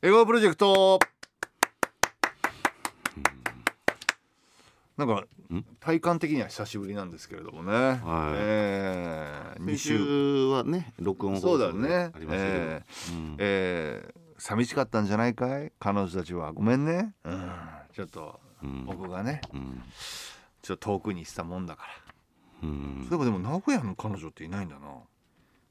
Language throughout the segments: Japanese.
笑顔プロジェクト。なんか体感的には久しぶりなんですけれどもね、はい。えー、2週はね録音そうだね。ありましたけど、えーうん。えー、寂しかったんじゃないかい？彼女たちは。ごめんね、うん、ちょっと僕がね、うん、ちょっと遠くにしたもんだから、うん、そういえばでも名古屋の彼女っていないんだな。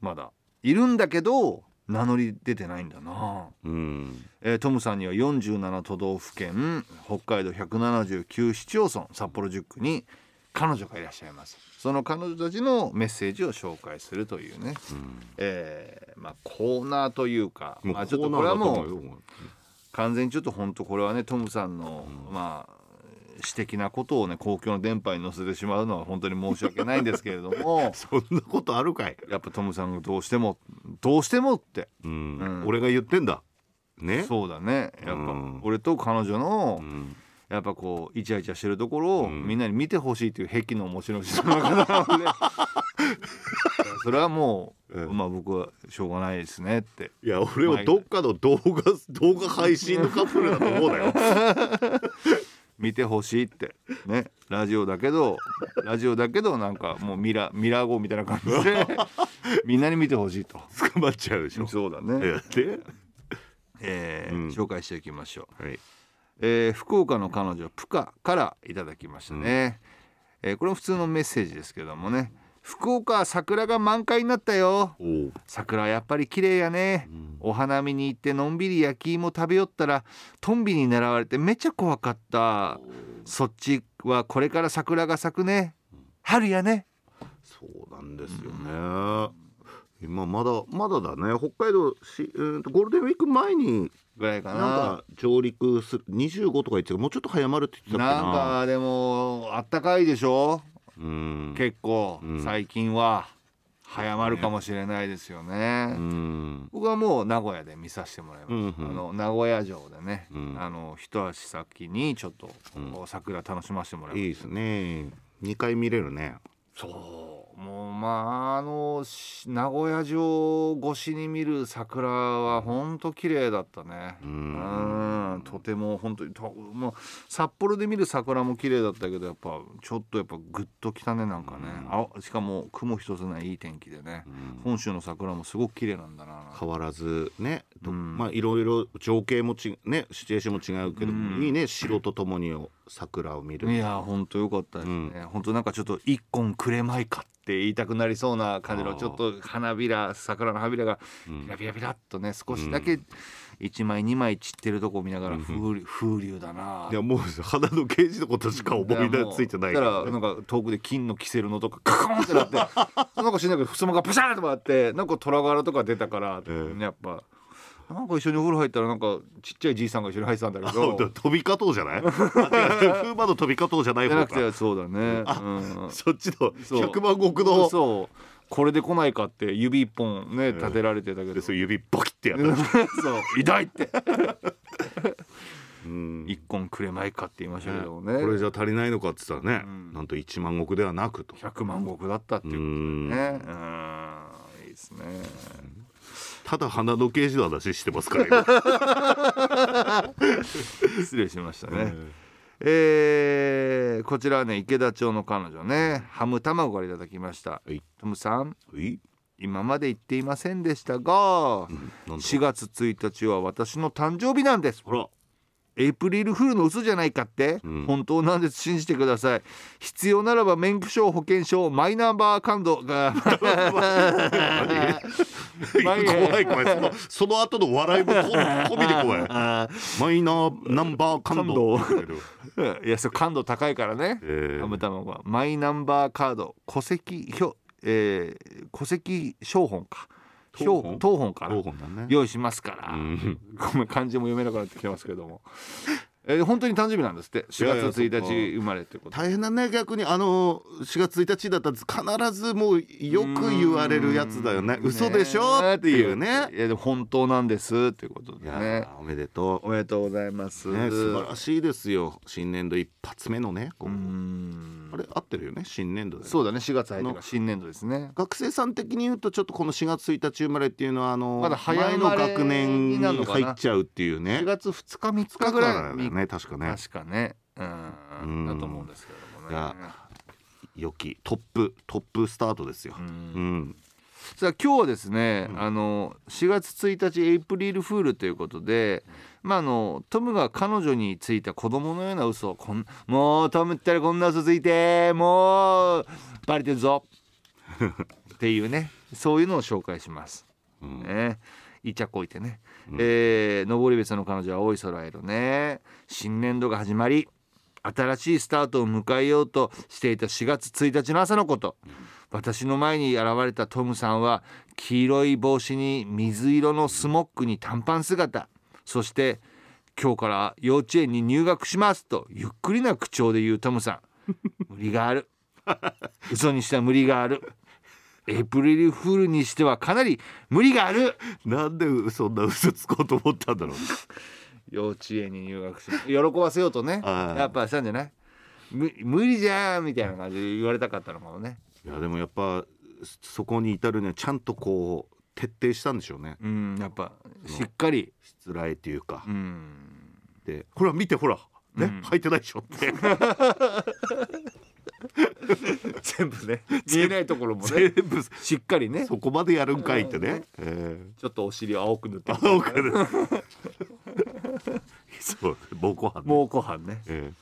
まだ。いるんだけど名乗り出てないんだな、うん。えー、トムさんには47都道府県北海道179市町村札幌10区に彼女がいらっしゃいます。その彼女たちのメッセージを紹介するというね、うん、えー、まあ、コーナーというかまあ、ちょっとこれはもう完全にちょっと本当これはねトムさんの、うん、まあ私的なことをね公共の電波に載せてしまうのは本当に申し訳ないんですけれども。そんなことあるかい。やっぱトムさんがどうしてもどうしてもって、うん、うん、俺が言ってんだ。ね。そうだね。やっぱ、俺と彼女の、うん。やっぱこうイチャイチャしてるところを、みんなに見てほしいという癖の持ち主の方なので。それはもう、まあ僕はしょうがないですねって。いや俺はどっかの動画動画配信のカップルだと思うなよ 見てほしいって。ね。ラジオだけどラジオだけどなんかもうミラミラー号みたいな感じでみんなに見てほしいと。捕まっちゃうでしょ。そうだね。で、えー、うん、紹介していきましょう、はい、えー、福岡の彼女プカからいただきましたね、うん、えー、これも普通のメッセージですけどもね福岡桜が満開になったよ。桜やっぱり綺麗やね、うん、お花見に行ってのんびり焼き芋食べよったらトンビに狙われてめっちゃ怖かった。そっちはこれから桜が咲くね。春やね。そうなんですよね、うん、今まだまだだね。北海道し、えー、ゴールデンウィーク前にぐらいかな。上陸する25とか言ってもうちょっと早まるって言ってたなんかでもあったかいでしょ結構最近は早まるかもしれないですよね、僕はもう名古屋で見させてもらいます、あの名古屋城でね、あの一足先にちょっと桜楽しませてもらいます、いいですね。2回見れるね。そうもうまああの名古屋城越しに見る桜は本当綺麗だったね。うん。とても本当にと、まあ、札幌で見る桜も綺麗だったけどやっぱちょっとやっぱグッときたねなんかね。あしかも雲一つないいい天気でね。本州の桜もすごく綺麗なんだな。変わらずね、まあいろいろ情景もちねシチュエーションも違うけど、いいね城とともに桜を見る。いや本当よかったですね、本当なんかちょっと一本くれまいかって言いたくなりそうな感じのちょっと花びら桜の花びらがビラビラビラっとね少しだけ1枚2枚散ってるとこ見ながら風,、風流だな。いやもう花のケージのことしか思い出ついてないから、なんか遠くで金のキセルのとかカコンってなって なんかしないけどふすまがパシャーと回ってなんか虎柄とか出たから、やっぱ。なんか一緒にお風呂入ったらなんかちっちゃいじいさんが一緒に入ってたんだけど。飛び方じゃない？風魔の飛び方じゃない？方かそうだね、うん、そっちの百万石のそう。これで来ないかって指一本ね立てられてたけど、そう指ボキってやった。そう。痛いって。一本くれまいかって言いましたけどね。これじゃ足りないのかって言ったらね、なんと1万石ではなくと。100万石だったっていうことね。うん。いいですねただ花の刑事の話してますから 失礼しましたね、えー、こちらはね池田町の彼女ね。ハム卵からいただきました。トムさん。今まで言っていませんでしたが、うん、4月1日は私の誕生日なんです。ほらエイプリルフールの嘘じゃないかって、うん、本当なんです。信じてください。必要ならば免許証保険証マイナンバーカードが。怖い怖い。そのその後の笑いも込みで怖い。マイナーナンバーカード。いやそれ感度高いからね、えー、マイナンバーカード。戸籍表、えー、戸籍証本か標本。から用意しますから、うん、ごめん漢字も読めなくなってきてますけども、えー本当に誕生日なんですって。4いやいや月1そっか。日生まれってこと。大変だね逆に。あの4月1日だったら必ずもうよく言われるやつだよね。うん。嘘でしょっていうね。いやでも本当なんですっていうことでね。ーおめでとおめでとうございます。う、ね、素晴らしいですよ。新年度一発目のねあれ合ってるよね？新年度でそうだね。4月入って新年度ですね。学生さん的に言うとちょっとこの4月1日生まれっていうのはあのまだ早前の学年に入っちゃうっていうね。4月2日3日かぐらいだよね確かね。確かね。うん。うん。だと思うんですけれどもね。良きトップトップスタートですよ。ううん。んさあ今日はですね、うん。あの4月1日エイプリルフールということで、まああのトムが彼女についた子供のような嘘をこんもうトムったらこんな嘘ついてもうバレてるぞ。っていうねそういうのを紹介します。うん。ね、いちゃこいてね、うん。えー登別の彼女は青い空色ね。新年度が始まり新しいスタートを迎えようとしていた4月1日の朝のこと、私の前に現れたトムさんは黄色い帽子に水色のスモックに短パン姿。そして今日から幼稚園に入学しますとゆっくりな口調で言うトムさん。無理がある。嘘にしては無理がある。エイプリルフールにしてはかなり無理がある。なんでそんな嘘つこうと思ったんだろう。幼稚園に入学し喜ばせようとね。やっぱしたんじゃない？む無理じゃんみたいな感じで言われたかったのかもね。いやでもやっぱそこに至るにはちゃんとこう徹底したんでしょうね。うんやっぱしっかり。失礼っていうか。うん。でほら見てほら。ね、うん。履いてないでしょって 全部ね。見えないところもね。全部。しっかりね。そこまでやるんかいってね、えちょっとお尻を青く塗って。ー、青くなる そう暴行犯ね。蒙古斑ね、え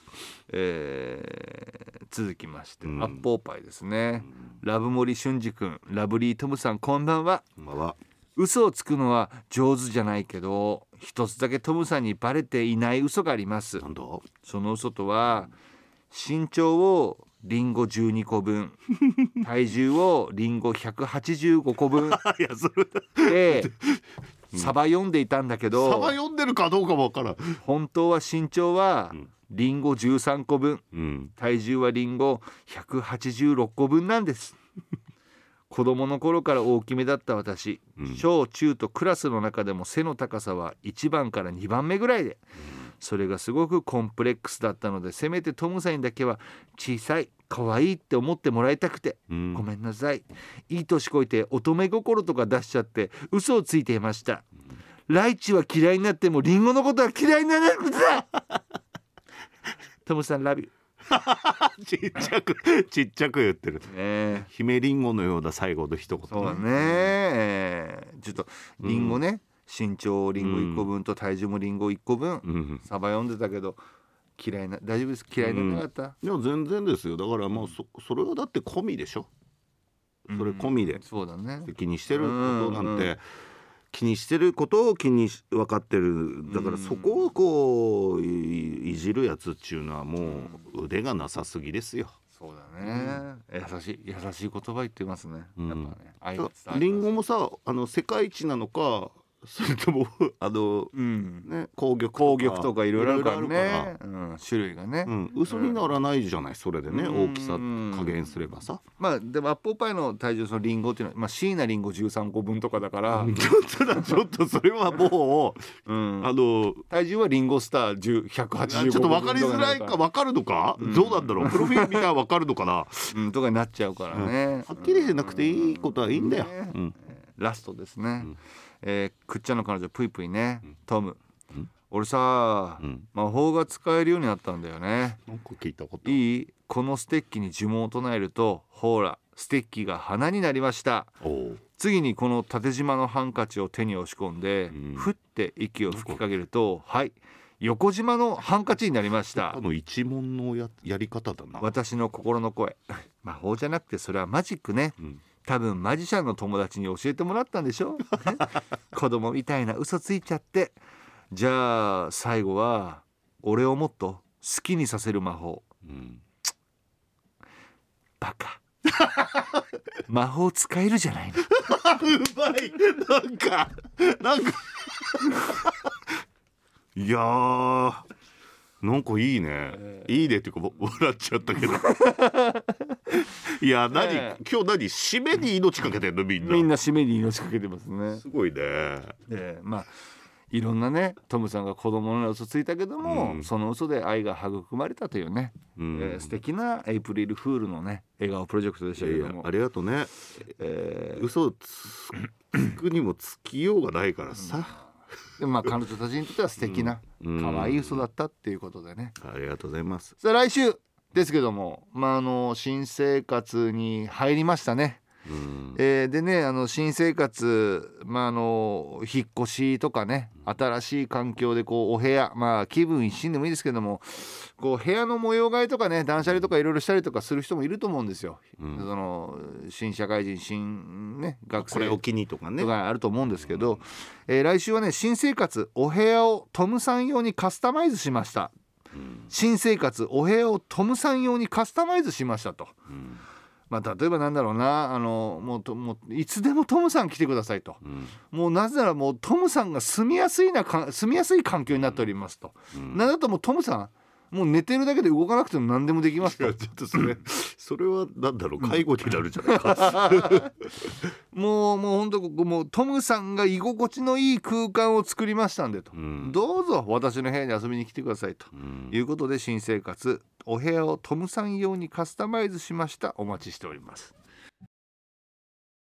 え。ー続きまして、うん。アッポーパイですね、ラブモリ俊二くんラブリートムさんこんばんは。ー、まあは。嘘をつくのは上手じゃないけど一つだけトムさんにバレていない嘘があります。なんだ？その嘘とは身長をリンゴ12個分。体重をリンゴ185個分。いやそれでサバ読んでいたんだけサどバ読んでるかどうかもわからん。本当は身長はうん。リンゴ13個分。うん。体重はリンゴ186個分なんです。子供の頃から大きめだった私、うん。小中とクラスの中でも背の高さは1番から2番目ぐらいでそれがすごくコンプレックスだったのでせめてトムさんにだけは小さい可愛いって思ってもらいたくて。うん。ごめんなさい。いい年こいて乙女心とか出しちゃって嘘をついていました。ライチは嫌いになってもリンゴのことは嫌いにならなくて。だ トムさんラビュ ちっちゃくちっちゃく言ってる。ーねえ。姫リンゴのような最後の一言そうだね、え。ーちょっとリンゴね、身長リンゴ1個分と体重もリンゴ1個分、うん。サバ読んでたけど嫌いな大丈夫です？嫌いにならなかった、いや全然ですよ。だからもうそそれはだって込みでしょ。それ込みで。うんそうだね。気にしてることなんうんうんて気にしてることを気にし分かってる。だからそこをこういいじるやつっちゅうのはもう腕がなさすぎですよ。そうだね、優しい優しい言葉言ってますね、うんやっぱね。愛が伝わる。リンゴもさあの世界一なのかそれとも あのうん。ね紅玉紅玉とかいろいろあるからね。うん、種類がね、らうん、嘘にならないじゃないそれでねうん。大きさ加減すればさ。まあでもアップルパイの体重そのリンゴっていうのは、まあ、椎名リンゴ13個分とかだから、ちょっとだちょっとそれはもううん。あの体重はリンゴスター10 185ちょっと分かりづらいか分かるのか、うん。どうなんだろう？プロフィール見たら分かるのかな？うん、とかになっちゃうからね、はっきりしなくていいことはいいんだよ。ねうん。ラストですね、うんえーくっちゃんの彼女ぷいぷいね、トム、うん。俺さ、うん。魔法が使えるようになったんだよね。なんか聞いたこと。いい？このステッキに呪文を唱えるとほらステッキが花になりました。次にこの縦縞のハンカチを手に押し込んで、うん。ふって息を吹きかけるとはい横縞のハンカチになりました。あの一問のややり方だな。私の心の声。魔法じゃなくてそれはマジックね。うん多分マジシャンの友達に教えてもらったんでしょ？子供みたいな嘘ついちゃって。じゃあ最後は俺をもっと好きにさせる魔法。うん。バカ。魔法使えるじゃないの。うまい。なんかなんか。いやーなんかいいね、いいねっていうか 笑っちゃったけど。いや何、ええ。今日何締めに命かけてんの？みんな。みんな締めに命かけてますね。すごいね。でまあいろんなねトムさんが子供の嘘ついたけども、うん。その嘘で愛が育まれたというね、うん。えー素敵なエイプリルフールのね笑顔プロジェクトでしたけども。ありがとうね。え嘘つくにもつきようがないからさ、ーでまあ彼女たちにとっては素敵なうん。可愛い嘘だったっていうことでね。ありがとうございます。さあ来週ですけどもまああの新生活に入りましたね。うんえーでねあの新生活、まあ、あの引っ越しとかね新しい環境でこうお部屋まあ気分一新でもいいですけどもこう部屋の模様替えとかね断捨離とかいろいろしたりとかする人もいると思うんですよ。うん。その新社会人新、ね、学生。これお気にとかね。あると思うんですけど、えー来週はね新生活お部屋をトムさん用にカスタマイズしました。うん。新生活お部屋をトムさん用にカスタマイズしましたと。うんまあ、例えばなんだろうなあのもうともういつでもトムさん来てくださいと。うん。もうなぜならもうトムさんが住みやすいなか住みやすい環境になっておりますと、うん。なんだともうトムさんもう寝てるだけで動かなくても何でもできますと。ちょっとそれ それはなんだろう介護になるじゃないか、もうもう本当ここもうトムさんが居心地のいい空間を作りましたんでと、うん。どうぞ私の部屋に遊びに来てくださいと。うん。いうことで新生活お部屋をトムさん用にカスタマイズしました。お待ちしております